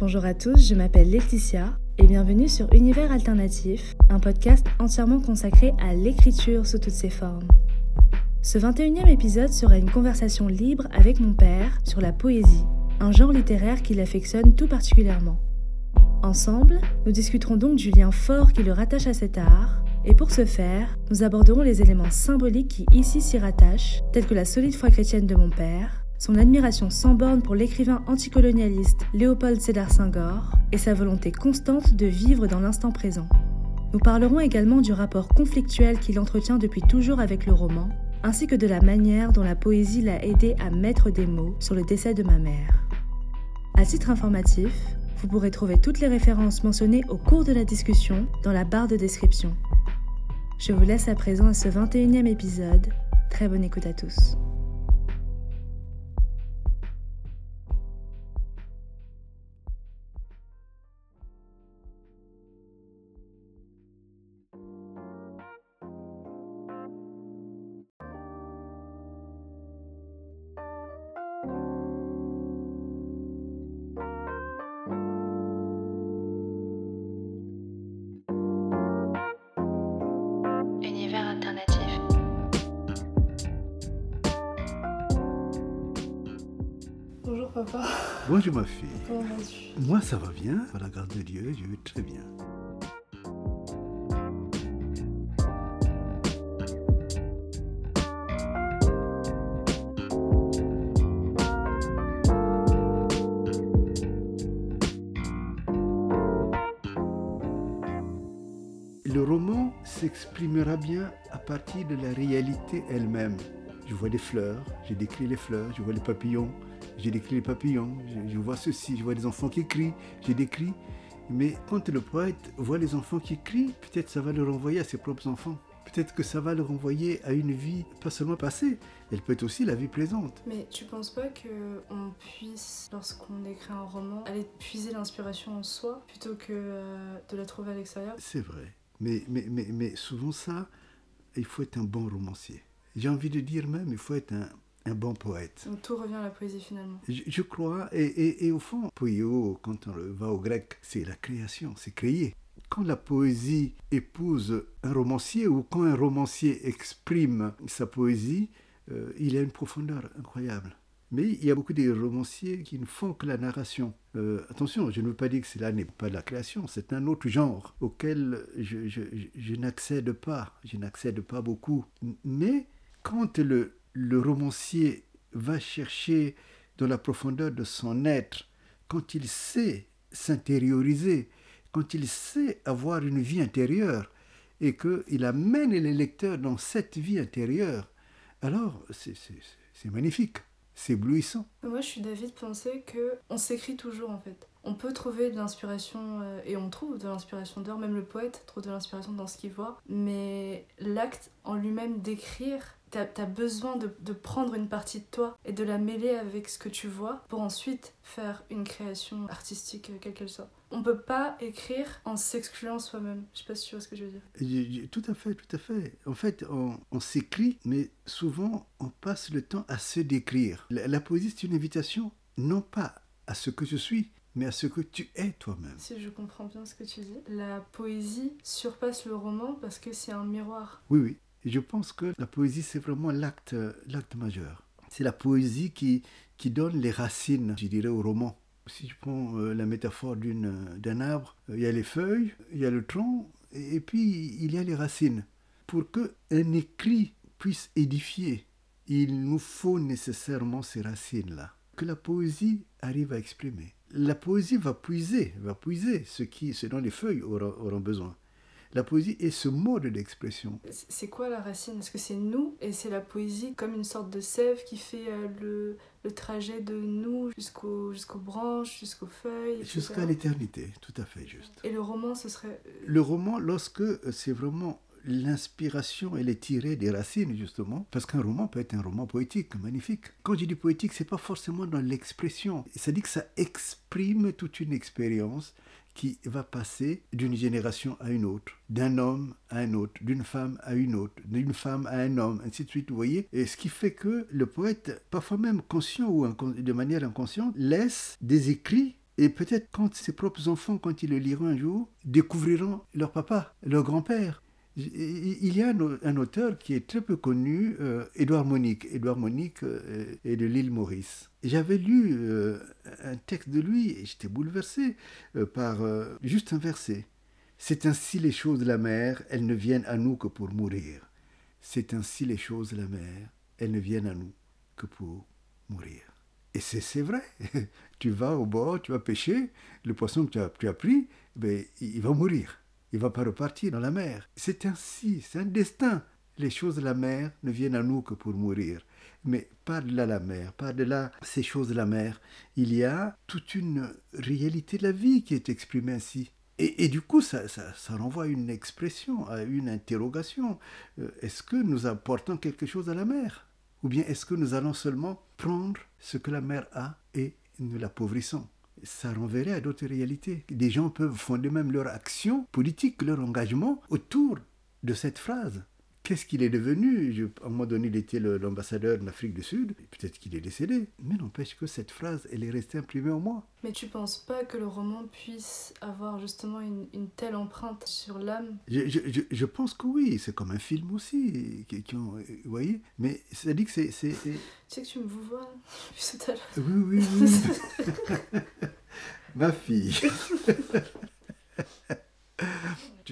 Bonjour à tous, je m'appelle Laetitia et bienvenue sur Univers Alternatif, un podcast entièrement consacré à l'écriture sous toutes ses formes. Ce 21e épisode sera une conversation libre avec mon père sur la poésie, un genre littéraire qu'il affectionne tout particulièrement. Ensemble, nous discuterons donc du lien fort qui le rattache à cet art, et pour ce faire, nous aborderons les éléments symboliques qui ici s'y rattachent, tels que la solide foi chrétienne de mon père, son admiration sans borne pour l'écrivain anticolonialiste Léopold Sédar Senghor et sa volonté constante de vivre dans l'instant présent. Nous parlerons également du rapport conflictuel qu'il entretient depuis toujours avec le roman, ainsi que de la manière dont la poésie l'a aidé à mettre des mots sur le décès de ma mère. À titre informatif, vous pourrez trouver toutes les références mentionnées au cours de la discussion dans la barre de description. Je vous laisse à présent à ce 21e épisode. Très bonne écoute à tous. Papa, Bonjour ma fille. comment vas-tu? Moi ça va bien, par la grâce de Dieu, je vais très bien. Le roman s'exprimera bien à partir de la réalité elle-même. Je vois des fleurs, j'ai décrit les fleurs, je vois les papillons, j'ai décrit les papillons, je, je vois ceci, je vois des enfants qui crient, j'ai décrit. Mais quand le poète voit les enfants qui crient, peut-être ça va le renvoyer à ses propres enfants. Peut-être que ça va le renvoyer à une vie pas seulement passée, elle peut être aussi la vie présente. Mais tu penses pas que on puisse, lorsqu'on écrit un roman, aller puiser l'inspiration en soi plutôt que euh, de la trouver à l'extérieur? C'est vrai. Mais, mais, mais, mais souvent ça, il faut être un bon romancier. J'ai envie de dire même, il faut être un, un bon poète. Donc tout revient à la poésie finalement. Je, je crois, et, et, et au fond, poio, quand on va au grec, c'est la création, c'est créer. Quand la poésie épouse un romancier ou quand un romancier exprime sa poésie, euh, il a une profondeur incroyable. Mais il y a beaucoup de romanciers qui ne font que la narration. Euh, attention, je ne veux pas dire que cela n'est pas de la création, c'est un autre genre auquel je, je, je- je n'accède pas, je n'accède pas beaucoup. Mais quand le, le romancier va chercher dans la profondeur de son être, quand il sait s'intérioriser, quand il sait avoir une vie intérieure et qu'il amène les lecteurs dans cette vie intérieure, alors c'est- magnifique, c'est éblouissant. Moi je suis d'avis de penser que on s'écrit toujours en fait. On peut trouver de l'inspiration euh, et on trouve de l'inspiration dehors, même le poète trouve de l'inspiration dans ce qu'il voit, mais l'acte en lui-même d'écrire, t'as as besoin de, prendre une partie de toi et de la mêler avec ce que tu vois pour ensuite faire une création artistique euh, quelle qu'elle soit. On peut pas écrire en s'excluant soi-même. Je sais pas si tu vois ce que je veux dire. Tout à fait, tout à fait. En fait, on, on s'écrit, mais souvent on passe le temps à se décrire. La, la poésie, c'est une invitation, non pas à ce que je suis, mais à ce que tu es toi-même. Si je comprends bien ce que tu dis, la poésie surpasse le roman parce que c'est un miroir. Oui, oui. Et je pense que la poésie, c'est vraiment l'acte, l'acte majeur. C'est la poésie qui, qui donne les racines, je dirais, au roman. Si je prends euh, la métaphore d'une, d'un arbre, euh, il y a les feuilles, il y a le tronc, et, et puis il y a les racines. Pour qu'un écrit puisse édifier, il nous faut nécessairement ces racines-là, que la poésie arrive à exprimer. La poésie va puiser, va puiser ce, qui, ce dont les feuilles auront, auront besoin. La poésie est ce mode d'expression. C'est quoi la racine? Est-ce que c'est nous? Et c'est la poésie comme une sorte de sève qui fait euh, le, le trajet de nous jusqu'aux branches, jusqu'aux feuilles. Jusqu'à l'éternité, tout à fait juste. Et le roman, ce serait. euh, Le roman, lorsque euh, c'est vraiment l'inspiration, elle est tirée des racines, justement, parce qu'un roman peut être un roman poétique, magnifique. Quand je dis poétique, c'est pas forcément dans l'expression. Ça dit que ça exprime toute une expérience qui va passer d'une génération à une autre, d'un homme à un autre, d'une femme à une autre, d'une femme à un homme, ainsi de suite, vous voyez. Et ce qui fait que le poète, parfois même conscient ou de manière inconsciente, laisse des écrits Et peut-être quand ses propres enfants, quand ils le liront un jour, découvriront leur papa, leur grand-père. Il y a un auteur qui est très peu connu, euh, Édouard Monique. Édouard Monique euh, est de l'île Maurice. J'avais lu euh, un texte de lui et j'étais bouleversé par juste un verset. C'est ainsi les choses de la mer, elles ne viennent à nous que pour mourir. C'est ainsi les choses de la mer, elles ne viennent à nous que pour mourir. Et c'est vrai. tu vas au bord, tu vas pêcher, le poisson que tu as, tu as pris, ben, il va mourir. Il ne va pas repartir dans la mer. C'est ainsi, c'est un destin. Les choses de la mer ne viennent à nous que pour mourir. Mais par-delà la mer, par-delà ces choses de la mer, il y a toute une réalité de la vie qui est exprimée ainsi. Et, du coup, ça, ça, renvoie à une expression, à une interrogation. Euh, est-ce que nous apportons quelque chose à la mer? Ou bien est-ce que nous allons seulement prendre ce que la mer a et nous l'appauvrissons? Ça renverrait à d'autres réalités. Des gens peuvent fonder même leur action politique, leur engagement autour de cette phrase. Qu'est-ce qu'il est devenu? Je, À un moment donné, il était l'ambassadeur d'Afrique du Sud. Peut-être qu'il est décédé. Mais n'empêche que cette phrase, elle est restée imprimée en moi. Mais tu penses pas que le roman puisse avoir justement une, telle empreinte sur l'âme? Je, je, je, pense que oui. C'est comme un film aussi. Qui, vous voyez Mais ça dit que c'est... Tu sais que tu me vois depuis tout à l'heure. Oui, oui, oui. Ma fille.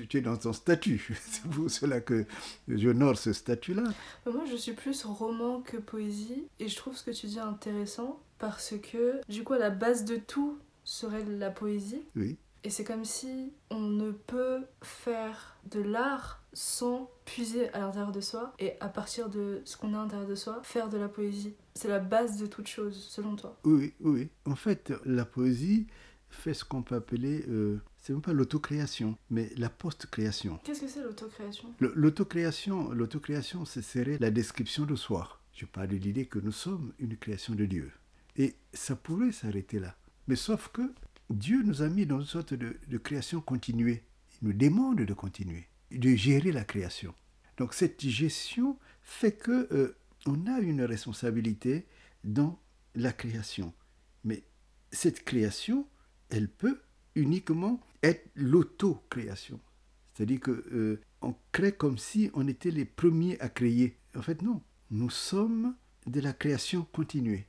Tu, es dans ton statut. C'est pour cela que j'honore ce statut-là. Moi, je suis plus roman que poésie. Et je trouve ce que tu dis intéressant parce que, du coup, à la base de tout serait la poésie. Oui. Et c'est comme si on ne peut faire de l'art sans puiser à l'intérieur de soi et à partir de ce qu'on a à l'intérieur de soi, faire de la poésie. C'est la base de toute chose, selon toi. Oui, oui. En fait, la poésie fait ce qu'on peut appeler euh, c'est même pas l'autocréation, mais la post-création. Qu'est-ce que c'est l'autocréation? L'autocréation, l'autocréation, ce serait la description de soi. Je parle de l'idée que nous sommes une création de Dieu. Et ça pourrait s'arrêter là. Mais sauf que Dieu nous a mis dans une sorte de, création continuée. Il nous demande de continuer, de gérer la création. Donc cette gestion fait que euh, on a une responsabilité dans la création. Mais cette création, elle peut uniquement être l'auto-création. C'est-à-dire que euh, on crée comme si on était les premiers à créer. En fait, non. Nous sommes de la création continuée.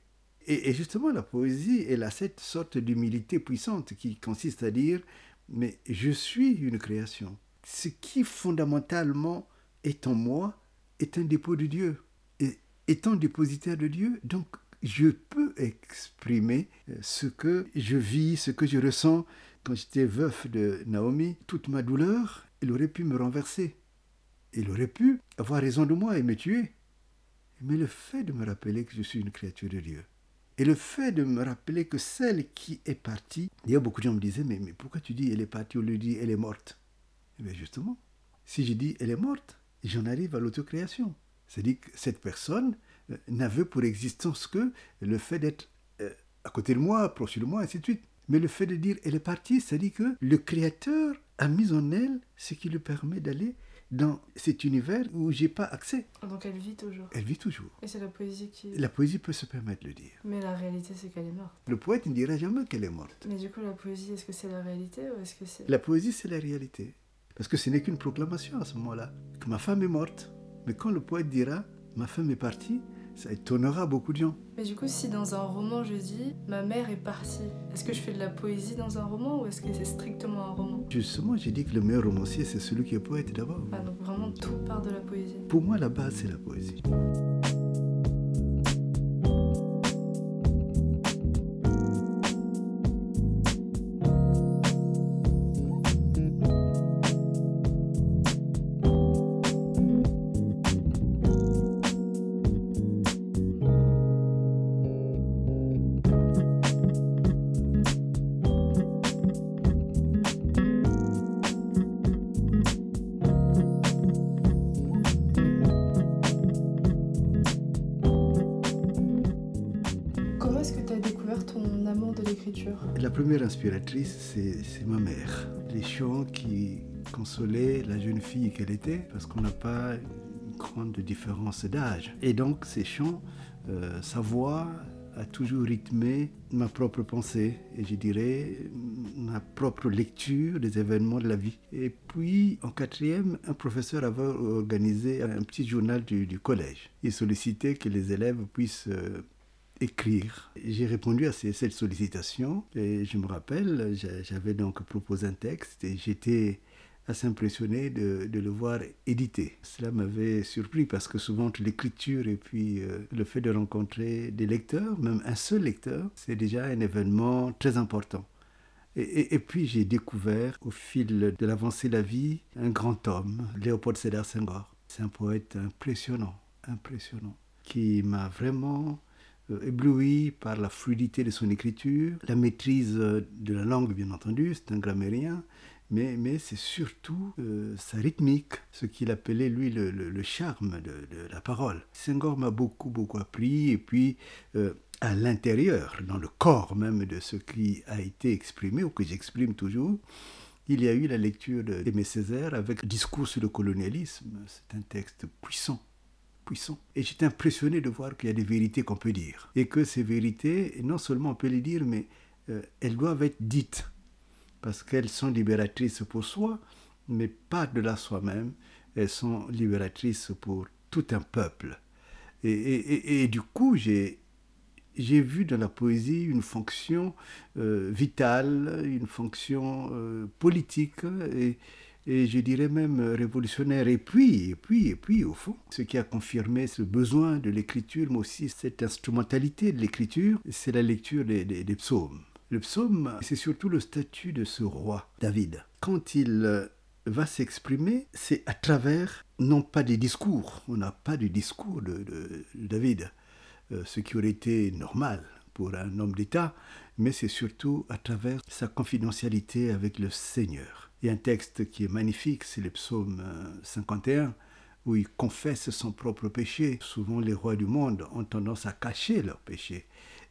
Et, justement, la poésie, elle a cette sorte d'humilité puissante qui consiste à dire, mais je suis une création. Ce qui fondamentalement est en moi est un dépôt de Dieu. Et étant dépositaire de Dieu, donc je peux exprimer euh, ce que je vis, ce que je ressens, quand j'étais veuf de Naomi, toute ma douleur, il aurait pu me renverser. Il aurait pu avoir raison de moi et me tuer. Mais le fait de me rappeler que je suis une créature de Dieu, et le fait de me rappeler que celle qui est partie, d'ailleurs beaucoup de gens me disaient, mais, pourquoi tu dis elle est partie ou lui dit elle est morte? Eh bien justement, si je dis elle est morte, j'en arrive à l'autocréation. C'est-à-dire que cette personne euh, n'avait pour existence que le fait d'être euh, à côté de moi, proche de moi, ainsi de suite. Mais le fait de dire elle est partie, ça dit que le Créateur a mis en elle ce qui lui permet d'aller dans cet univers où j'ai pas accès. Donc elle vit toujours. Elle vit toujours. Et c'est la poésie qui. La poésie peut se permettre de le dire. Mais la réalité, c'est qu'elle est morte. Le poète ne dira jamais qu'elle est morte. Mais du coup, la poésie, est-ce que c'est la réalité ou est-ce que c'est. La poésie, c'est la réalité. Parce que ce n'est qu'une proclamation à ce moment-là. Que ma femme est morte. Mais quand le poète dira ma femme est partie, ça étonnera beaucoup de gens. Mais du coup, si dans un roman je dis ma mère est partie, est-ce que je fais de la poésie dans un roman ou est-ce que c'est strictement un roman? Justement, j'ai dit que le meilleur romancier, c'est celui qui est poète d'abord. Ah, donc vraiment tout part de la poésie. Pour moi, la base, c'est la poésie. La jeune fille qu'elle était, parce qu'on n'a pas une grande différence d'âge. Et donc ces chants, euh, sa voix a toujours rythmé ma propre pensée et je dirais ma propre lecture des événements de la vie. Et puis en quatrième, un professeur avait organisé un petit journal du, collège. Il sollicitait que les élèves puissent euh, écrire. J'ai répondu à cette sollicitation et je me rappelle, j'avais donc proposé un texte et j'étais assez impressionné de, le voir édité. Cela m'avait surpris parce que souvent l'écriture et puis euh, le fait de rencontrer des lecteurs, même un seul lecteur, c'est déjà un événement très important. Et, puis j'ai découvert au fil de l'avancée de la vie un grand homme, Léopold Sédar Senghor. C'est un poète impressionnant, impressionnant, qui m'a vraiment euh, ébloui par la fluidité de son écriture, la maîtrise de la langue bien entendu, c'est un grammairien, mais, c'est surtout euh, sa rythmique, ce qu'il appelait lui le, charme de, de, la parole. Senghor m'a beaucoup, beaucoup appris, et puis euh, à l'intérieur, dans le corps même de ce qui a été exprimé, ou que j'exprime toujours, il y a eu la lecture d'Aimé Césaire avec Discours sur le colonialisme. C'est un texte puissant, puissant. Et j'étais impressionné de voir qu'il y a des vérités qu'on peut dire. Et que ces vérités, non seulement on peut les dire, mais euh, elles doivent être dites parce qu'elles sont libératrices pour soi, mais pas de la soi-même. Elles sont libératrices pour tout un peuple. Et, du coup, j'ai, j'ai vu dans la poésie une fonction euh, vitale, une fonction euh, politique et, et, je dirais même révolutionnaire. Et puis, et puis, et puis, au fond, ce qui a confirmé ce besoin de l'écriture, mais aussi cette instrumentalité de l'écriture, c'est la lecture des, des psaumes. Le psaume, c'est surtout le statut de ce roi, David. Quand il euh, va s'exprimer, c'est à travers, non pas des discours, on n'a pas de discours de, David, euh, ce qui aurait été normal pour un homme d'État, mais c'est surtout à travers sa confidentialité avec le Seigneur. Il y a un texte qui est magnifique, c'est le psaume 51, euh, où il confesse son propre péché. Souvent les rois du monde ont tendance à cacher leurs péchés.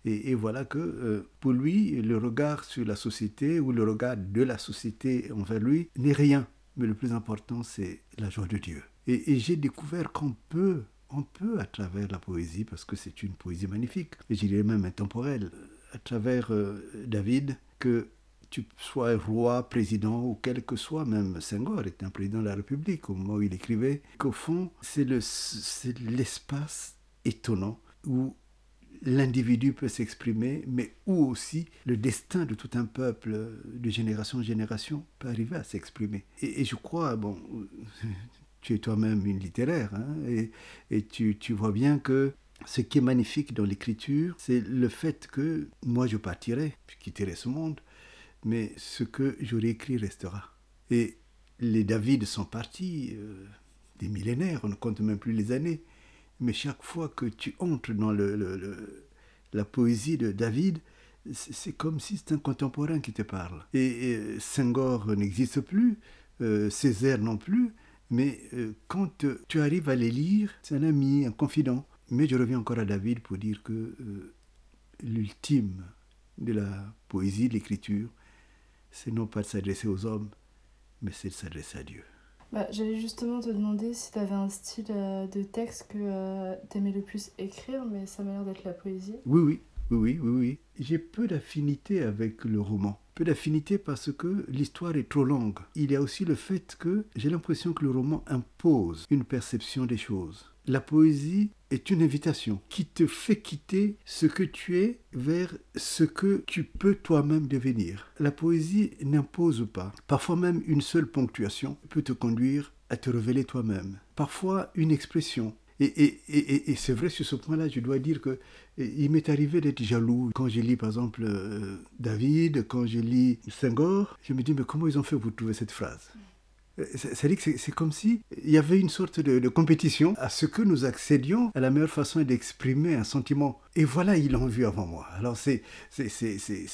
Et, voilà que euh, pour lui, le regard sur la société ou le regard de la société envers lui n'est rien. Mais le plus important, c'est la joie de Dieu. Et, j'ai découvert qu'on peut, on peut, à travers la poésie, parce que c'est une poésie magnifique, et je même intemporelle, à travers euh, David, que tu sois roi, président ou quel que soit, même Senghor était un président de la République au moment où il écrivait, qu'au fond, c'est l'espace étonnant où l'individu peut s'exprimer, mais où aussi le destin de tout un peuple, de génération en génération, peut arriver à s'exprimer. Et, je crois, bon, tu es toi-même une littéraire, hein, et, tu, vois bien que ce qui est magnifique dans l'écriture, c'est le fait que moi je partirai, je quitterai ce monde, mais ce que j'aurai écrit restera. Et les David sont partis, euh, des millénaires, on ne compte même plus les années. Mais chaque fois que tu entres dans la poésie de David, c'est comme si c'était un contemporain qui te parle. Et, Senghor n'existe plus, euh, Césaire non plus, mais euh, quand tu arrives à les lire, c'est un ami, un confident. Mais je reviens encore à David pour dire que euh, l'ultime de la poésie, de l'écriture, c'est non pas de s'adresser aux hommes, mais c'est de s'adresser à Dieu. Bah, J'allais justement te demander si tu avais un style euh, de texte que euh, tu aimais le plus écrire, mais ça m'a l'air d'être la poésie. Oui, oui, oui, oui, oui. J'ai peu d'affinité avec le roman. Peu d'affinité parce que l'histoire est trop longue. Il y a aussi le fait que j'ai l'impression que le roman impose une perception des choses. La poésie est une invitation qui te fait quitter ce que tu es vers ce que tu peux toi-même devenir. La poésie n'impose pas. Parfois même une seule ponctuation peut te conduire à te révéler toi-même. Parfois une expression. Et, et, et, c'est vrai sur ce point-là, je dois dire que il m'est arrivé d'être jaloux quand je lis par exemple euh, David, quand je lis Senghor. Je me dis mais comment ils ont fait pour trouver cette phrase? C'est-à-dire que c'est comme si il y avait une sorte de, compétition à ce que nous accédions à la meilleure façon d'exprimer un sentiment. Et voilà, ils l'ont vu avant moi. Alors c'est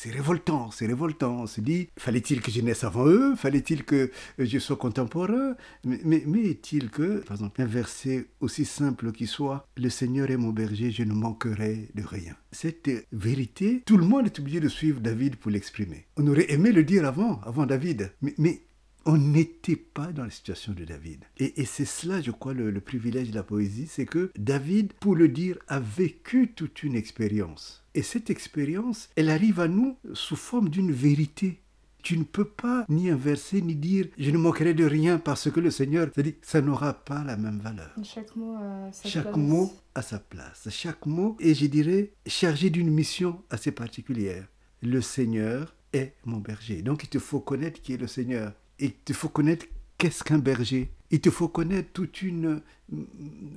révoltant, c'est révoltant. On se dit, fallait-il que je naisse avant eux? Fallait-il que je sois contemporain? Mais, est-il que, par exemple, un verset aussi simple qu'il soit, le Seigneur est mon berger, je ne manquerai de rien. Cette vérité, tout le monde est obligé de suivre David pour l'exprimer. On aurait aimé le dire avant, avant David. mais on n'était pas dans la situation de David. Et, c'est cela, je crois, le, privilège de la poésie, c'est que David, pour le dire, a vécu toute une expérience. Et cette expérience, elle arrive à nous sous forme d'une vérité. Tu ne peux pas ni inverser ni dire je ne manquerai de rien parce que le Seigneur, dit ça n'aura pas la même valeur. Chaque mot a sa Chaque place. mot a sa place. Chaque mot est, je dirais, chargé d'une mission assez particulière. Le Seigneur est mon berger. Donc il te faut connaître qui est le Seigneur. Il te faut connaître qu'est-ce qu'un berger. Il te faut connaître toute une mm,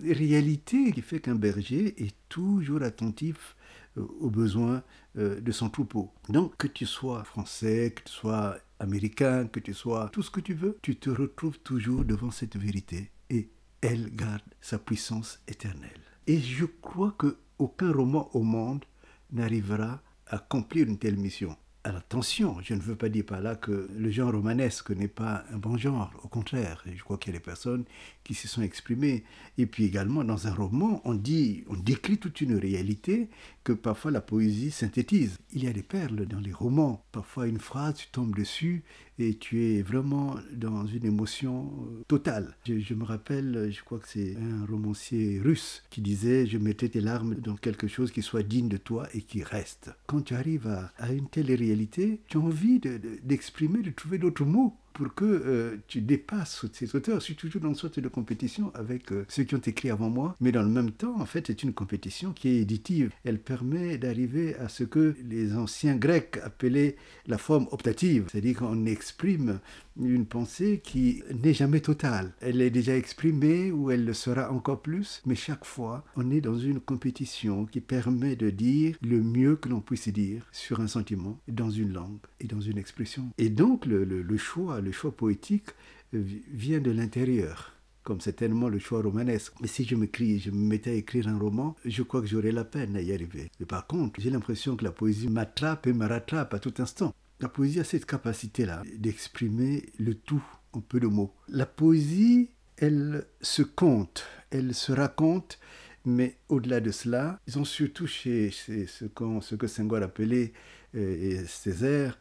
réalité qui fait qu'un berger est toujours attentif euh, aux besoins euh, de son troupeau. Donc que tu sois français, que tu sois américain, que tu sois tout ce que tu veux, tu te retrouves toujours devant cette vérité et elle garde sa puissance éternelle. Et je crois que aucun roman au monde n'arrivera à accomplir une telle mission. Alors attention, je ne veux pas dire par là que le genre romanesque n'est pas un bon genre, au contraire, je crois qu'il y a des personnes qui se sont exprimées. Et puis également, dans un roman, on dit, on décrit toute une réalité que parfois la poésie synthétise. Il y a des perles dans les romans. Parfois, une phrase, tu tombes dessus et tu es vraiment dans une émotion euh, totale. Je, me rappelle, je crois que c'est un romancier russe qui disait Je mettais tes larmes dans quelque chose qui soit digne de toi et qui reste. Quand tu arrives à, une telle réalité, tu as envie d'exprimer, de trouver d'autres mots pour que euh, tu dépasses ces auteurs. Je suis toujours dans une sorte de compétition avec euh, ceux qui ont écrit avant moi, mais dans le même temps, en fait, c'est une compétition qui est éditive. Elle permet d'arriver à ce que les anciens Grecs appelaient la forme optative, c'est-à-dire qu'on exprime une pensée qui n'est jamais totale. Elle est déjà exprimée ou elle le sera encore plus, mais chaque fois, on est dans une compétition qui permet de dire le mieux que l'on puisse dire sur un sentiment, dans une langue et dans une expression. Et donc le, le, choix, le choix poétique vient de l'intérieur comme c'est tellement le choix romanesque. Mais si je je me mettais à écrire un roman, je crois que j'aurais la peine à y arriver. Mais par contre, j'ai l'impression que la poésie m'attrape et me rattrape à tout instant. La poésie a cette capacité-là d'exprimer le tout en peu de mots. La poésie, elle se compte, elle se raconte, mais au-delà de cela, ils ont surtout chez, ce, ce, que Senghor appelait euh, Césaire,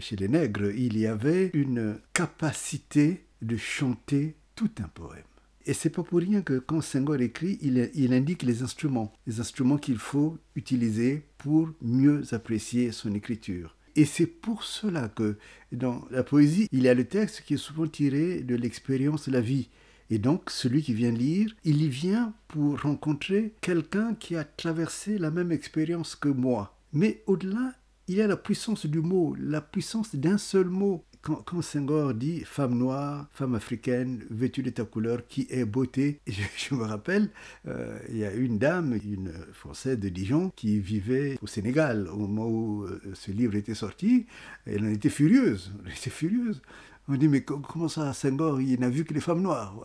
chez les nègres, il y avait une capacité de chanter tout un poème. Et c'est pas pour rien que quand Senghor écrit, il, il indique les instruments, les instruments qu'il faut utiliser pour mieux apprécier son écriture. Et c'est pour cela que dans la poésie, il y a le texte qui est souvent tiré de l'expérience de la vie. Et donc, celui qui vient lire, il y vient pour rencontrer quelqu'un qui a traversé la même expérience que moi. Mais au-delà, il y a la puissance du mot, la puissance d'un seul mot quand, Senghor dit femme noire, femme africaine, vêtue de ta couleur, qui est beauté, je, me rappelle, euh, il y a une dame, une Française de Dijon, qui vivait au Sénégal au moment où euh, ce livre était sorti. Elle en était furieuse. Elle était furieuse. On dit, mais comment ça, Senghor, il n'a vu que les femmes noires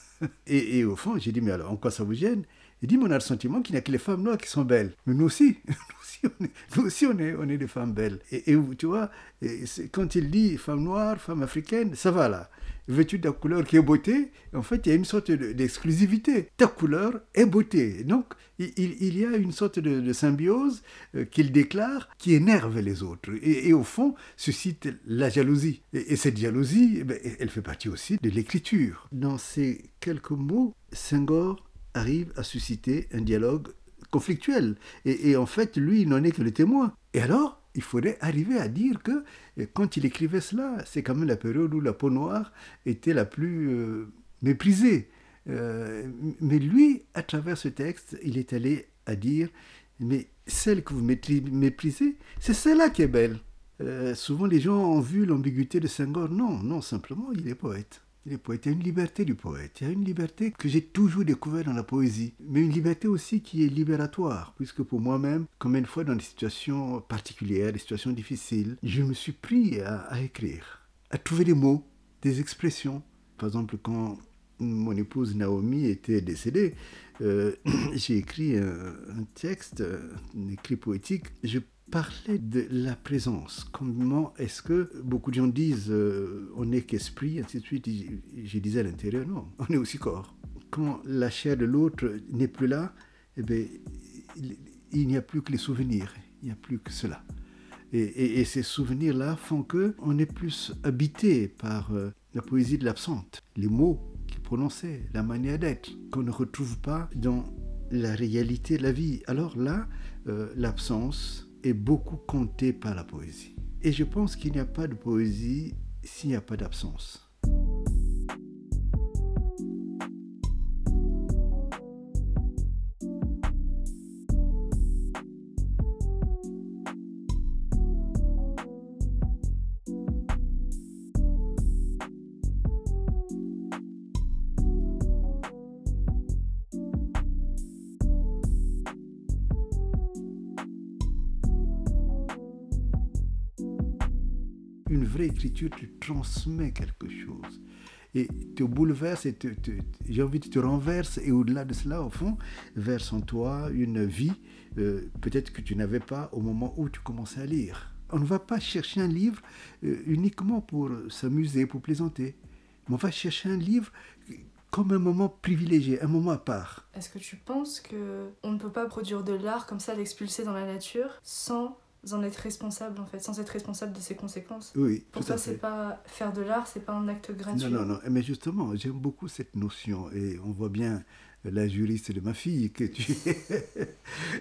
et, et, au fond, j'ai dit, mais alors, en quoi ça vous gêne? Il dit, mais on a le sentiment qu'il n'y a que les femmes noires qui sont belles. Mais nous aussi, nous aussi, on est, on est, des femmes belles. Et, tu vois, quand il dit femme noire, femme africaine, ça va là. Vêtue de ta couleur qui est beauté, en fait, il y a une sorte d'exclusivité. Ta couleur est beauté. Donc, il, il y a une sorte de, symbiose euh, qu'il déclare qui énerve les autres. Et, au fond, suscite la jalousie. Et, cette jalousie, eh ben, elle fait partie aussi de l'écriture. Dans ces quelques mots, Senghor arrive à susciter un dialogue conflictuel. Et, en fait, lui, il n'en est que le témoin. Et alors, il faudrait arriver à dire que quand il écrivait cela, c'est quand même la période où la peau noire était la plus euh, méprisée. Euh, mais lui, à travers ce texte, il est allé à dire, mais celle que vous méprisez, c'est celle-là qui est belle. Euh, souvent, les gens ont vu l'ambiguïté de Senghor. Non, non, simplement, il est poète. Il. Il y a une liberté du poète. Il y a une liberté que j'ai toujours découvert dans la poésie. Mais une liberté aussi qui est libératoire. Puisque pour moi-même, comme une fois dans des situations particulières, des situations difficiles, je me suis pris à, écrire, à trouver des mots, des expressions. Par exemple, quand mon épouse Naomi était décédée, euh, j'ai écrit un, texte, un écrit poétique. Parlait de la présence. Comment est-ce que beaucoup de gens disent euh, on n'est qu'esprit, ainsi de suite. Je, disais à l'intérieur, non, on est aussi corps. Quand la chair de l'autre n'est plus là, eh bien, il, n'y a plus que les souvenirs, il n'y a plus que cela. Et, ces souvenirs-là font que on est plus habité par euh, la poésie de l'absente, les mots qu'il prononçait, la manière d'être, qu'on ne retrouve pas dans la réalité de la vie. Alors là, euh, l'absence est beaucoup comptée par la poésie. Et je pense qu'il n'y a pas de poésie s'il n'y a pas d'absence. Tu transmets quelque chose. Et te bouleverse et j'ai envie de te renverse et au-delà de cela, au fond, verse en toi une vie euh, peut-être que tu n'avais pas au moment où tu commençais à lire. On ne va pas chercher un livre euh, uniquement pour s'amuser, pour plaisanter. Mais on va chercher un livre comme un moment privilégié, un moment à part. Est-ce que tu penses que on ne peut pas produire de l'art comme ça, l'expulser dans la nature, sans en être responsable en fait, sans être responsable de ses conséquences. Oui. Pour toi, c'est pas faire de l'art, c'est pas un acte gratuit. Non, non, non. Mais justement, j'aime beaucoup cette notion et on voit bien la juriste de ma fille que tu es.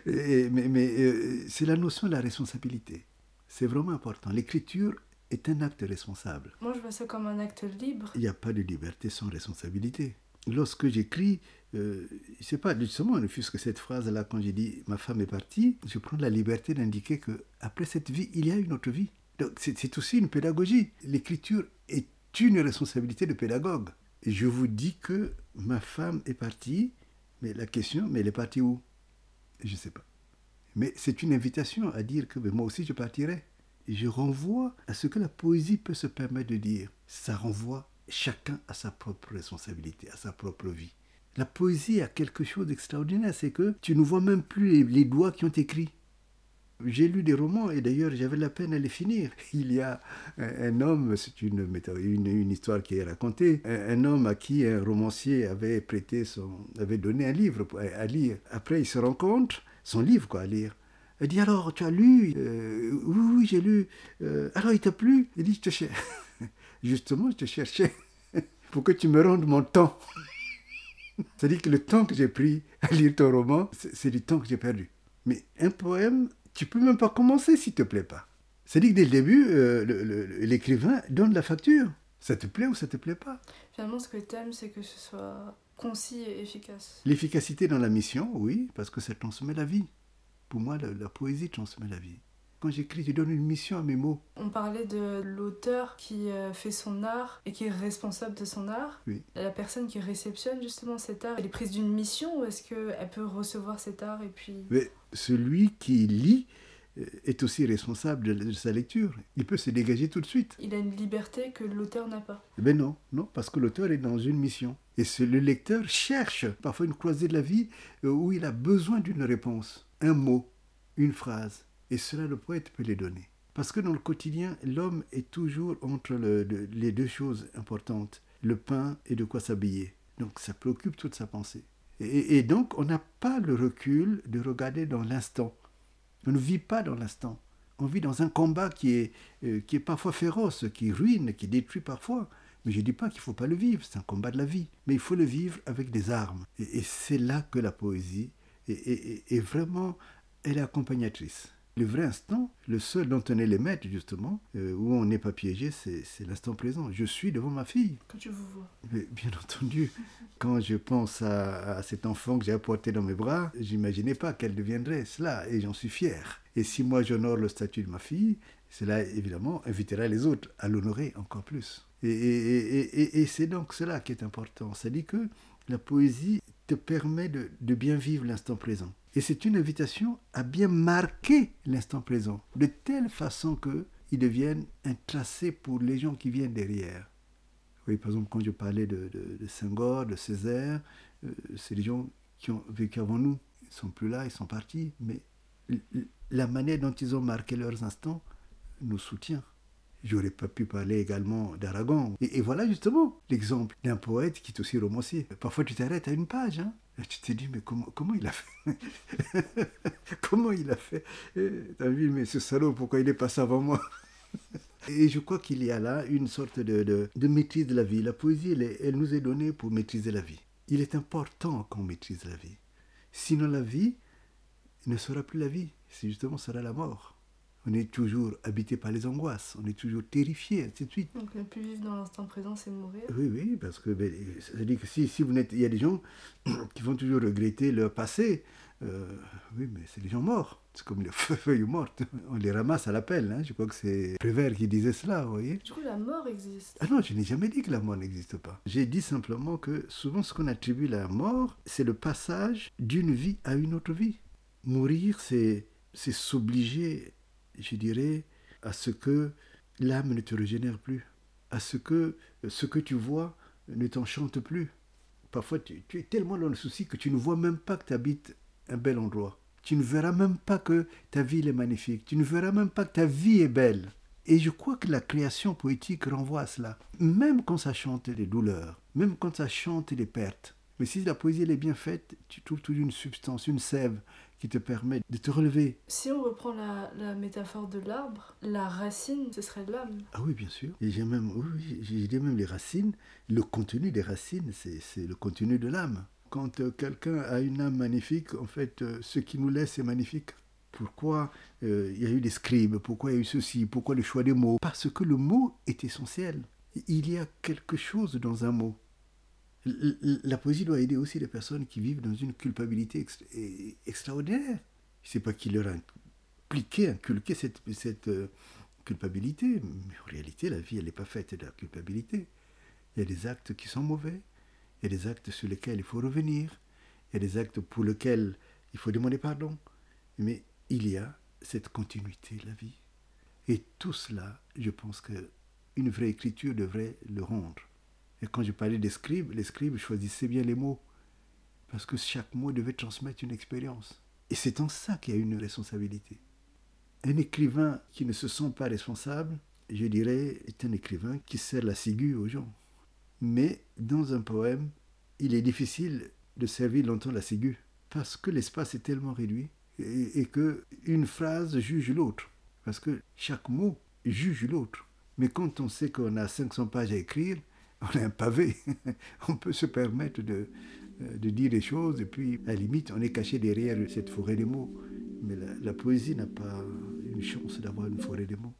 mais, mais euh, c'est la notion de la responsabilité. C'est vraiment important. L'écriture est un acte responsable. Moi, je vois ça comme un acte libre. Il n'y a pas de liberté sans responsabilité. Lorsque j'écris, euh, je sais pas, justement, ne fût-ce que cette phrase-là, quand j'ai dit ma femme est partie, je prends la liberté d'indiquer que après cette vie, il y a une autre vie. Donc c'est aussi une pédagogie. L'écriture est une responsabilité de pédagogue. Je vous dis que ma femme est partie, mais la question, mais elle est partie où? Je ne sais pas. Mais c'est une invitation à dire que moi aussi je partirai. Je renvoie à ce que la poésie peut se permettre de dire. Ça renvoie chacun à sa propre responsabilité, à sa propre vie. La poésie a quelque chose d'extraordinaire, c'est que tu ne vois même plus les, doigts qui ont écrit. J'ai lu des romans et d'ailleurs j'avais la peine à les finir. Il y a un, homme, c'est une, histoire qui est racontée, un, homme à qui un romancier avait prêté avait donné un livre à, lire. Après il se rencontre, son livre quoi à lire. Il dit alors tu as lu euh, Oui oui j'ai lu. Euh, alors il t'a plu Il dit je te cherche. Justement je te cherchais pour que tu me rendes mon temps. C'est-à-dire que le temps que j'ai pris à lire ton roman, c'est du temps que j'ai perdu. Mais un poème, tu peux même pas commencer s'il te plaît pas. C'est-à-dire que dès le début, euh, l'écrivain donne la facture. Ça te plaît ou ça te plaît pas? Finalement, ce que tu aimes, c'est que ce soit concis et efficace. L'efficacité dans la mission, oui, parce que ça transmet la vie. Pour moi, la poésie transmet la vie. Quand j'écris, je donne une mission à mes mots. On parlait de l'auteur qui euh, fait son art et qui est responsable de son art. Oui. La personne qui réceptionne justement cet art, elle est prise d'une mission ou est-ce qu'elle peut recevoir cet art et puis... Mais celui qui lit euh, est aussi responsable de sa lecture. Il peut se dégager tout de suite. Il a une liberté que l'auteur n'a pas. Ben non, non, parce que l'auteur est dans une mission. Et le lecteur cherche parfois une croisée de la vie euh, où il a besoin d'une réponse, un mot, une phrase. Et cela, le poète peut les donner. Parce que dans le quotidien, l'homme est toujours entre les deux choses importantes, le pain et de quoi s'habiller. Donc ça préoccupe toute sa pensée. Et, donc on n'a pas le recul de regarder dans l'instant. On ne vit pas dans l'instant. On vit dans un combat qui est, euh, qui est parfois féroce, qui ruine, qui détruit parfois. Mais je ne dis pas qu'il ne faut pas le vivre, c'est un combat de la vie. Mais il faut le vivre avec des armes. Et, c'est là que la poésie est, est vraiment, elle est accompagnatrice. Le vrai instant, le seul dont on est les maîtres, justement, euh, où on n'est pas piégé, c'est l'instant présent. Je suis devant ma fille. Quand tu vous vois. bien entendu, quand je pense à, cet enfant que j'ai apporté dans mes bras, j'imaginais pas qu'elle deviendrait cela, et j'en suis fier. Et si moi j'honore le statut de ma fille, cela évidemment invitera les autres à l'honorer encore plus. Et, et, et c'est donc cela qui est important. C'est-à-dire que la poésie te permet de, de bien vivre l'instant présent. Et c'est une invitation à bien marquer l'instant présent, de telle façon qu'il devienne un tracé pour les gens qui viennent derrière. Oui, par exemple, quand je parlais de, de, Senghor, de Césaire, euh, c'est des gens qui ont vécu avant nous. Ils sont plus là, ils sont partis, mais la manière dont ils ont marqué leurs instants nous soutient. J'aurais pas pu parler également d'Aragon. Et, voilà justement l'exemple d'un poète qui est aussi romancier. Parfois tu t'arrêtes à une page. Hein. Tu te dis, mais comment, comment il a fait Comment il a fait T'as vu, mais ce salaud, pourquoi il est passé avant moi Et je crois qu'il y a là une sorte de, de, maîtrise de la vie. La poésie, elle, elle, nous est donnée pour maîtriser la vie. Il est important qu'on maîtrise la vie. Sinon, la vie ne sera plus la vie. C'est justement, sera la mort on est toujours habité par les angoisses, on est toujours terrifié, ainsi de suite. Donc ne plus vivre dans l'instant présent, c'est mourir. Oui, oui, parce que ben, ça dit que si, si vous n'êtes, il y a des gens qui vont toujours regretter leur passé. Euh, oui, mais c'est des gens morts. C'est comme les feuilles mortes. On les ramasse à l'appel. Hein. Je crois que c'est Prévert qui disait cela, vous voyez. Du coup, la mort existe. Ah non, je n'ai jamais dit que la mort n'existe pas. J'ai dit simplement que souvent ce qu'on attribue à la mort, c'est le passage d'une vie à une autre vie. Mourir, c'est s'obliger je dirais, à ce que l'âme ne te régénère plus, à ce que ce que tu vois ne t'enchante plus. Parfois, tu, es tellement dans le souci que tu ne vois même pas que tu habites un bel endroit. Tu ne verras même pas que ta ville est magnifique. Tu ne verras même pas que ta vie est belle. Et je crois que la création poétique renvoie à cela. Même quand ça chante les douleurs, même quand ça chante les pertes. Mais si la poésie est bien faite, tu trouves toute une substance, une sève, qui te permet de te relever. Si on reprend la, métaphore de l'arbre, la racine, ce serait l'âme. Ah oui, bien sûr. j'ai même, oui, j'ai dit même les racines, le contenu des racines, c'est le contenu de l'âme. Quand euh, quelqu'un a une âme magnifique, en fait, euh, ce qui nous laisse est magnifique. Pourquoi euh, il y a eu des scribes? Pourquoi il y a eu ceci? Pourquoi le choix des mots? Parce que le mot est essentiel. Il y a quelque chose dans un mot la poésie doit aider aussi les personnes qui vivent dans une culpabilité extraordinaire. Je ne sais pas qui leur a impliqué, inculqué cette, euh, culpabilité, mais en réalité, la vie, n'est pas faite de la culpabilité. Il y a des actes qui sont mauvais, il y a des actes sur lesquels il faut revenir, il y a des actes pour lesquels il faut demander pardon, mais il y a cette continuité de la vie. Et tout cela, je pense qu'une vraie écriture devrait le rendre. Et quand je parlais des scribes, les scribes choisissaient bien les mots. Parce que chaque mot devait transmettre une expérience. Et c'est en ça qu'il y a une responsabilité. Un écrivain qui ne se sent pas responsable, je dirais, est un écrivain qui sert la ciguë aux gens. Mais dans un poème, il est difficile de servir longtemps la ciguë. Parce que l'espace est tellement réduit et, et que une phrase juge l'autre. Parce que chaque mot juge l'autre. Mais quand on sait qu'on a 500 pages à écrire, on est un pavé. on peut se permettre de, euh, de, dire des choses et puis, à la limite, on est caché derrière cette forêt des mots. Mais la, la poésie n'a pas une chance d'avoir une forêt des mots.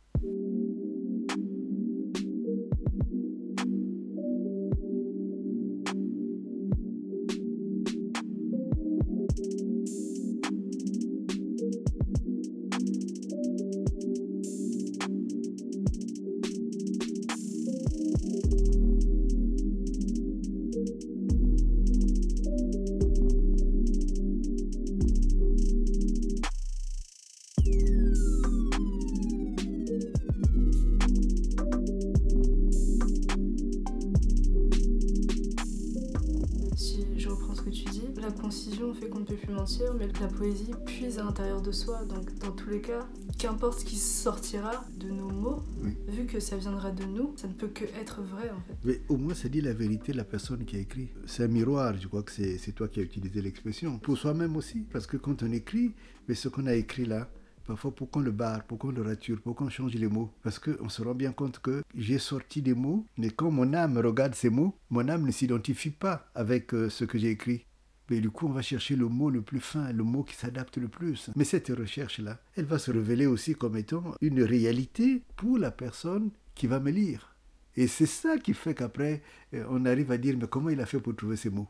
Les cas, qu'importe ce qui sortira de nos mots, vu que ça viendra de nous, ça ne peut que être vrai en fait. Mais au moins, ça dit la vérité de la personne qui a écrit. C'est un miroir, je crois que c'est toi qui as utilisé l'expression. Pour soi-même aussi, parce que quand on écrit, mais ce qu'on a écrit là, Parfois, pourquoi on le barre, pourquoi on le rature, pourquoi on change les mots Parce qu'on se rend bien compte que j'ai sorti des mots, mais quand mon âme regarde ces mots, mon âme ne s'identifie pas avec euh, ce que j'ai écrit. Mais du coup, on va chercher le mot le plus fin, le mot qui s'adapte le plus. Mais cette recherche-là, elle va se révéler aussi comme étant une réalité pour la personne qui va me lire. Et c'est ça qui fait qu'après, euh, on arrive à dire, mais comment il a fait pour trouver ces mots?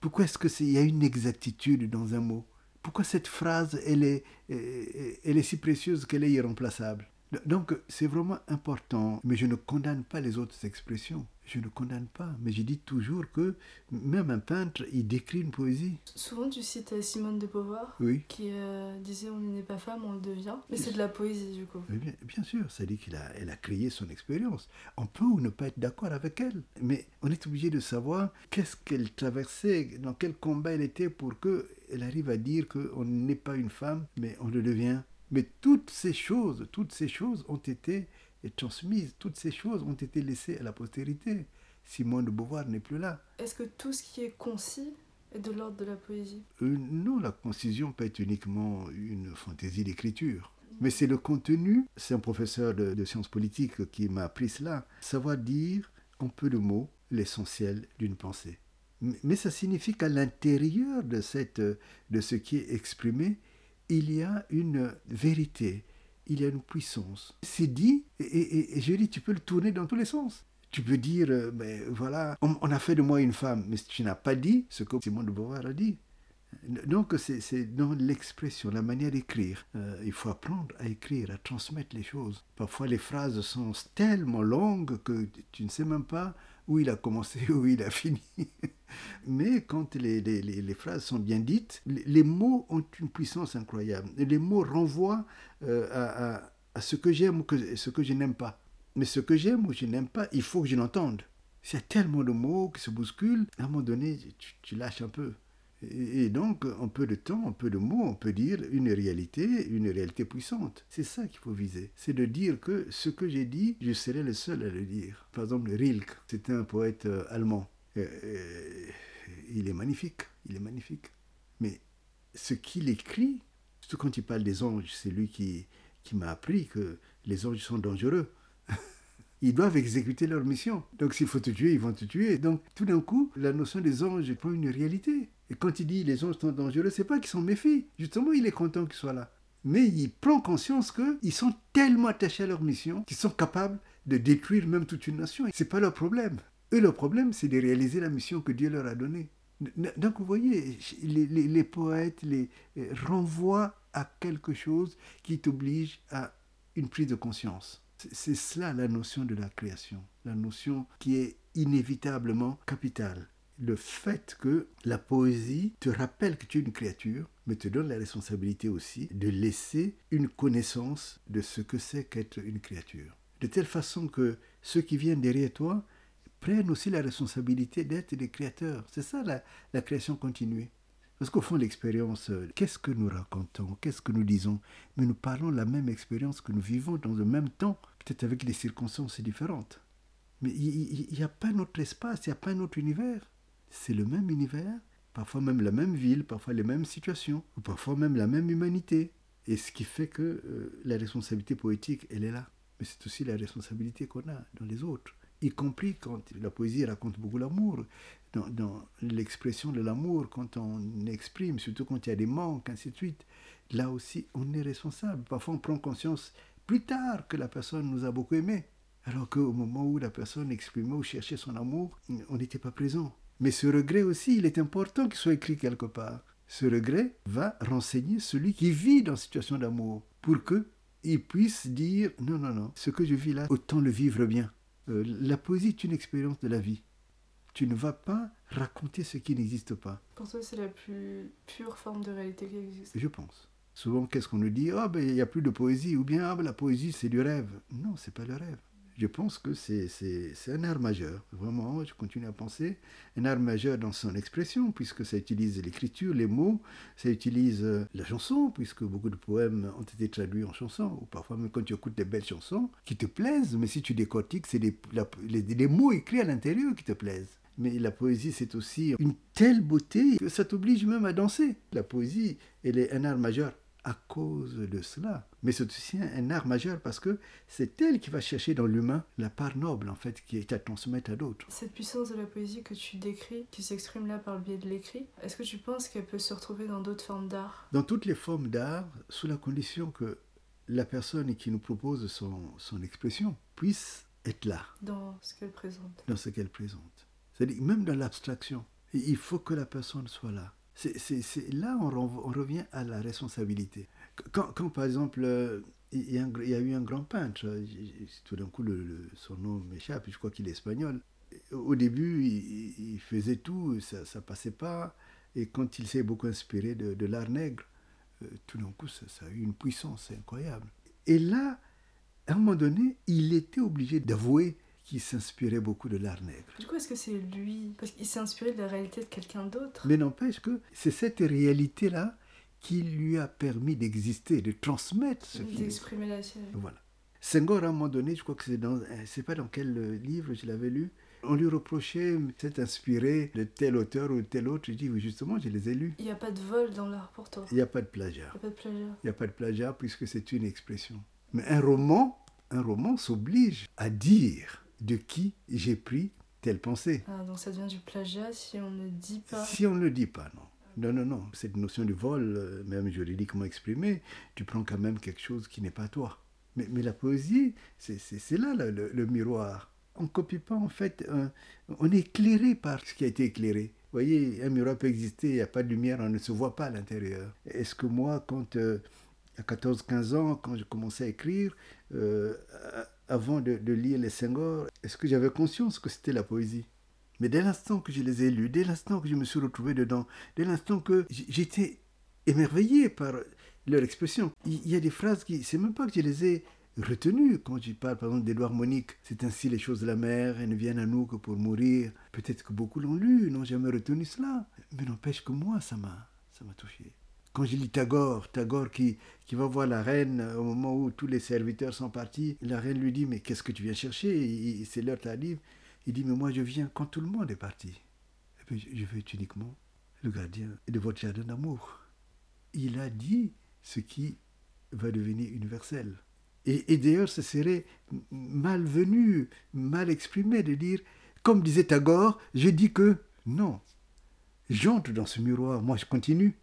Pourquoi est-ce qu'il y a une exactitude dans un mot? Pourquoi cette phrase, elle est, euh, elle est si précieuse qu'elle est irremplaçable? Donc c'est vraiment important, mais je ne condamne pas les autres expressions. Je ne condamne pas, mais je dis toujours que même un peintre, il décrit une poésie. Souvent tu cites euh, Simone de Beauvoir, qui euh, disait on n'est pas femme, on le devient. Mais c'est de la poésie du coup. Bien, bien, sûr, ça dit qu'elle a, elle a créé son expérience. On peut ou ne pas être d'accord avec elle, mais on est obligé de savoir qu'est-ce qu'elle traversait, dans quel combat elle était pour qu'elle arrive à dire qu'on n'est pas une femme, mais on le devient. Mais toutes ces choses, toutes ces choses ont été transmises, toutes ces choses ont été laissées à la postérité. Simone de Beauvoir n'est plus là. Est-ce que tout ce qui est concis Et de l'ordre de la poésie? Euh, Non, la concision peut être uniquement une fantaisie d'écriture. Mais c'est le contenu. C'est un professeur de, de sciences politiques qui m'a appris cela. Savoir dire en peu de mots l'essentiel d'une pensée. Mais ça signifie qu'à l'intérieur de, cette, de ce qui est exprimé, il y a une vérité, il y a une puissance. C'est dit, et, je dis, tu peux le tourner dans tous les sens. Tu peux dire, euh, mais voilà, on, a fait de moi une femme, mais tu n'as pas dit ce que Simone de Beauvoir a dit. Donc c'est dans l'expression, la manière d'écrire. Euh, il faut apprendre à écrire, à transmettre les choses. Parfois les phrases sont tellement longues que tu ne sais même pas où il a commencé, où il a fini. Mais quand les, les, phrases sont bien dites, les, mots ont une puissance incroyable. les mots renvoient euh, à, ce que j'aime ou ce que je n'aime pas. Mais ce que j'aime ou je n'aime pas, il faut que je l'entende. S'il y a tellement de mots qui se bousculent, à un moment donné, tu lâches un peu. Et donc, en peu de temps, en peu de mots, on peut dire une réalité, une réalité puissante. C'est ça qu'il faut viser. C'est de dire que ce que j'ai dit, je serai le seul à le dire. Par exemple, Rilke, c'était un poète euh, allemand. il est magnifique, il est magnifique. Mais ce qu'il écrit, surtout quand il parle des anges, c'est lui qui, qui m'a appris que les anges sont dangereux. ils doivent exécuter leur mission. Donc s'il faut te tuer, ils vont te tuer. Donc tout d'un coup, la notion des anges prend une réalité. Et quand il dit les anges sont dangereux, c'est pas qu'ils sont méfiés. Justement, il est content qu'ils soient là. Mais il prend conscience qu'ils sont tellement attachés à leur mission qu'ils sont capables de détruire même toute une nation. Ce n'est pas leur problème. Eux, leur problème, c'est de réaliser la mission que Dieu leur a donnée. Donc, vous voyez, les, poètes les, euh, renvoient à quelque chose qui t'oblige à une prise de conscience. C'est cela la notion de la création, la notion qui est inévitablement capitale le fait que la poésie te rappelle que tu es une créature, mais te donne la responsabilité aussi de laisser une connaissance de ce que c'est qu'être une créature. De telle façon que ceux qui viennent derrière toi prennent aussi la responsabilité d'être des créateurs. C'est ça la, création continuée. Parce qu'au fond, l'expérience, euh, qu'est-ce que nous racontons, qu'est-ce que nous disons? Mais nous parlons la même expérience que nous vivons dans le même temps, peut-être avec des circonstances différentes. Mais il n'y a pas notre espace, il n'y a pas notre univers c'est le même univers, parfois même la même ville, parfois les mêmes situations, ou parfois même la même humanité. Et ce qui fait que euh, la responsabilité poétique, elle est là. Mais c'est aussi la responsabilité qu'on a dans les autres, y compris quand la poésie raconte beaucoup l'amour, dans, dans l'expression de l'amour, quand on exprime, surtout quand il y a des manques, ainsi de suite. Là aussi, on est responsable. Parfois, on prend conscience plus tard que la personne nous a beaucoup aimés, alors qu'au moment où la personne exprimait ou cherchait son amour, on n'était pas présent. Mais ce regret aussi, il est important qu'il soit écrit quelque part. Ce regret va renseigner celui qui vit dans une situation d'amour pour qu'il puisse dire non, non, non, ce que je vis là, autant le vivre bien. Euh, la poésie est une expérience de la vie. Tu ne vas pas raconter ce qui n'existe pas. Pour toi, c'est la plus pure forme de réalité qui existe. Je pense. Souvent, qu'est-ce qu'on nous dit? Ah, ben, il n'y a plus de poésie. Ou bien, ah, ben, la poésie, c'est du rêve. Non, c'est pas le rêve je pense que c'est un art majeur. Vraiment, je continue à penser, un art majeur dans son expression, puisque ça utilise l'écriture, les mots, ça utilise euh, la chanson, puisque beaucoup de poèmes ont été traduits en chanson, ou parfois même quand tu écoutes des belles chansons qui te plaisent, mais si tu décortiques, c'est les, les mots écrits à l'intérieur qui te plaisent. Mais la poésie, c'est aussi une telle beauté que ça t'oblige même à danser. La poésie, elle est un art majeur à cause de cela. Mais c'est aussi un art majeur parce que c'est elle qui va chercher dans l'humain la part noble en fait qui est à transmettre à d'autres. Cette puissance de la poésie que tu décris, qui s'exprime là par le biais de l'écrit, est-ce que tu penses qu'elle peut se retrouver dans d'autres formes d'art? Dans toutes les formes d'art, sous la condition que la personne qui nous propose son, son expression puisse être là. Dans ce qu'elle présente. Dans ce qu'elle présente. C'est-à-dire même dans l'abstraction. Il faut que la personne soit là c'est là on, revient à la responsabilité. Quand, quand par exemple, euh, il y, a eu un grand peintre, euh, tout d'un coup son nom m'échappe, je crois qu'il est espagnol. Au début, il, faisait tout, ça ne passait pas. Et quand il s'est beaucoup inspiré de, de l'art nègre, euh, tout d'un coup, ça, a eu une puissance incroyable. Et là, à un moment donné, il était obligé d'avouer qui s'inspirait beaucoup de l'art nègre. Du coup, est-ce que c'est lui Parce qu'il s'est inspiré de la réalité de quelqu'un d'autre? Mais n'empêche que c'est cette réalité-là qui lui a permis d'exister, de transmettre ce qu'il D'exprimer la sienne. Voilà. Senghor, à un moment donné, je crois que c'est dans, c'est pas dans quel livre je l'avais lu, On lui reprochait d'être inspiré de tel auteur ou tel autre. Je dis, oui, justement, je les ai lus. Il n'y a pas de vol dans l'art pour toi? Il n'y a pas de plagiat. Il n'y a pas de plagiat. Il n'y a pas de plagiat puisque c'est une expression. Mais un roman, un roman s'oblige à dire de qui j'ai pris telle pensée. Ah, donc ça devient du plagiat si on ne dit pas. Si on ne le dit pas, non. Non, non, non. Cette notion du vol, euh, même juridiquement exprimée, tu prends quand même quelque chose qui n'est pas toi. Mais, mais la poésie, c'est là le, le, miroir. On ne copie pas, en fait. on est éclairé par ce qui a été éclairé. Vous voyez, un miroir peut exister, il n'y a pas de lumière, on ne se voit pas à l'intérieur. Est-ce que moi, quand, euh, à 14-15 ans, quand je commençais à écrire, euh, avant de, lire les Senghor, est-ce que j'avais conscience que c'était la poésie? Mais dès l'instant que je les ai lus, dès l'instant que je me suis retrouvé dedans, dès l'instant que j'étais émerveillé par leur expression, il y a des phrases qui, c'est même pas que je les ai retenues. Quand je parle par exemple d'Édouard Monique, c'est ainsi les choses de la mer, elles ne viennent à nous que pour mourir. Peut-être que beaucoup l'ont lu, n'ont jamais retenu cela. Mais n'empêche que moi, ça m'a, ça m'a touché. Quand je lis Tagore, Tagore qui, qui va voir la reine au moment où tous les serviteurs sont partis, la reine lui dit Mais qu'est-ce que tu viens chercher? C'est l'heure tardive. Il dit Mais moi je viens quand tout le monde est parti. Et puis je veux être uniquement le gardien de votre jardin d'amour. Il a dit ce qui va devenir universel. Et, et d'ailleurs, ce serait malvenu, mal exprimé de dire, comme disait Tagore, je dis que non, j'entre dans ce miroir, moi je continue.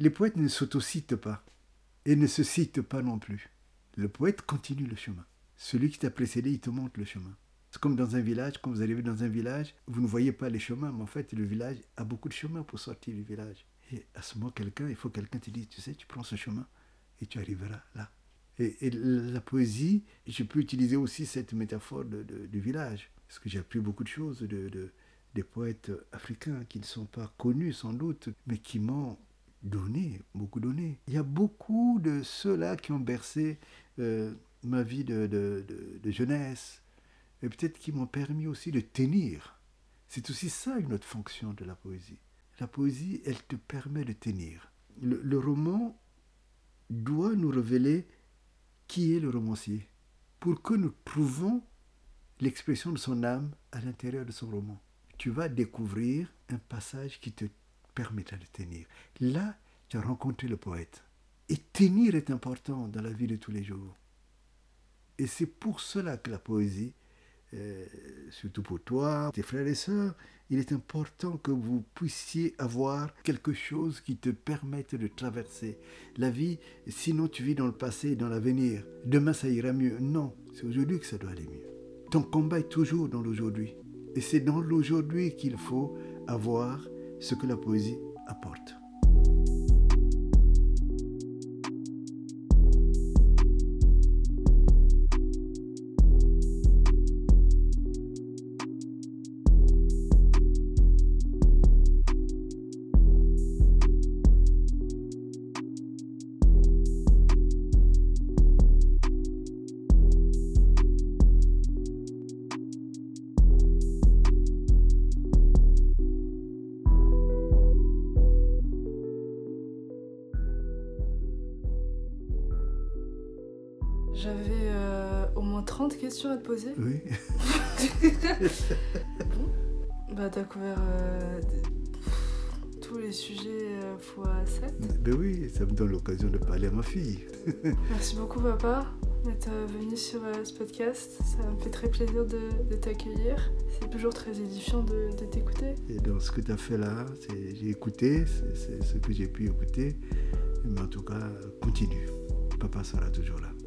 Les poètes ne s'autocitent pas et ne se citent pas non plus. Le poète continue le chemin. Celui qui t'a précédé, il te montre le chemin. C'est comme dans un village, quand vous arrivez dans un village, vous ne voyez pas les chemins, mais en fait, le village a beaucoup de chemins pour sortir du village. Et à ce moment, quelqu'un, il faut quelqu'un te dise, tu sais, tu prends ce chemin et tu arriveras là. Et, la poésie, je peux utiliser aussi cette métaphore de, du village, parce que j'ai appris beaucoup de choses de, des poètes africains qui ne sont pas connus sans doute, mais qui m'ont donné, beaucoup donné. Il y a beaucoup de ceux-là qui ont bercé euh, ma vie de, de, jeunesse, et peut-être qui m'ont permis aussi de tenir. C'est aussi ça une autre fonction de la poésie. La poésie, elle te permet de tenir. Le, roman doit nous révéler qui est le romancier, pour que nous trouvions l'expression de son âme à l'intérieur de son roman. Tu vas découvrir un passage qui te permettra de tenir. Là, tu as rencontré le poète. Et tenir est important dans la vie de tous les jours. Et c'est pour cela que la poésie, euh, surtout pour toi, tes frères et sœurs, il est important que vous puissiez avoir quelque chose qui te permette de traverser la vie. Sinon, tu vis dans le passé dans l'avenir. Demain, ça ira mieux. Non, c'est aujourd'hui que ça doit aller mieux. Ton combat est toujours dans l'aujourd'hui. Et c'est dans l'aujourd'hui qu'il faut avoir ce que la poésie apporte. X euh, 7. Ben oui, ça me donne l'occasion de parler à ma fille. Merci beaucoup papa d'être venu sur ce podcast. Ça me fait très plaisir de, t'accueillir. C'est toujours très édifiant de, de t'écouter. Et dans ce que tu as fait là, j'ai écouté, c'est ce que j'ai pu écouter. Mais en tout cas, continue. Papa sera toujours là.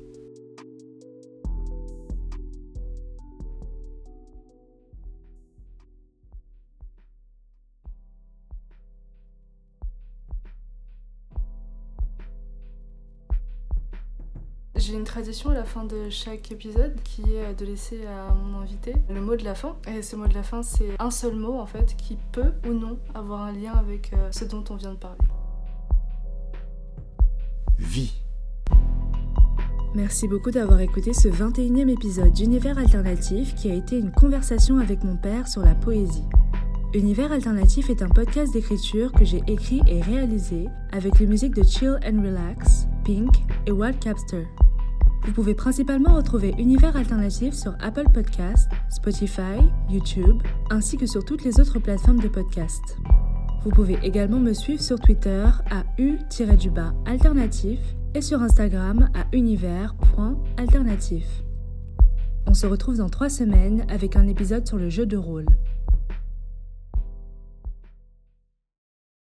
J'ai une tradition à la fin de chaque épisode qui est de laisser à mon invité le mot de la fin. Et ce mot de la fin, c'est un seul mot en fait qui peut ou non avoir un lien avec euh, ce dont on vient de parler. Vie. Merci beaucoup d'avoir écouté ce 21e épisode d'Univers Alternatif qui a été une conversation avec mon père sur la poésie. Univers Alternatif est un podcast d'écriture que j'ai écrit et réalisé avec les musiques de Chill and Relax, Pink et Wild Capster. Vous pouvez principalement retrouver Univers Alternatif sur Apple Podcasts, Spotify, YouTube, ainsi que sur toutes les autres plateformes de podcast. Vous pouvez également me suivre sur Twitter à u-alternatif et sur Instagram à univers.alternatif. On se retrouve dans trois semaines avec un épisode sur le jeu de rôle.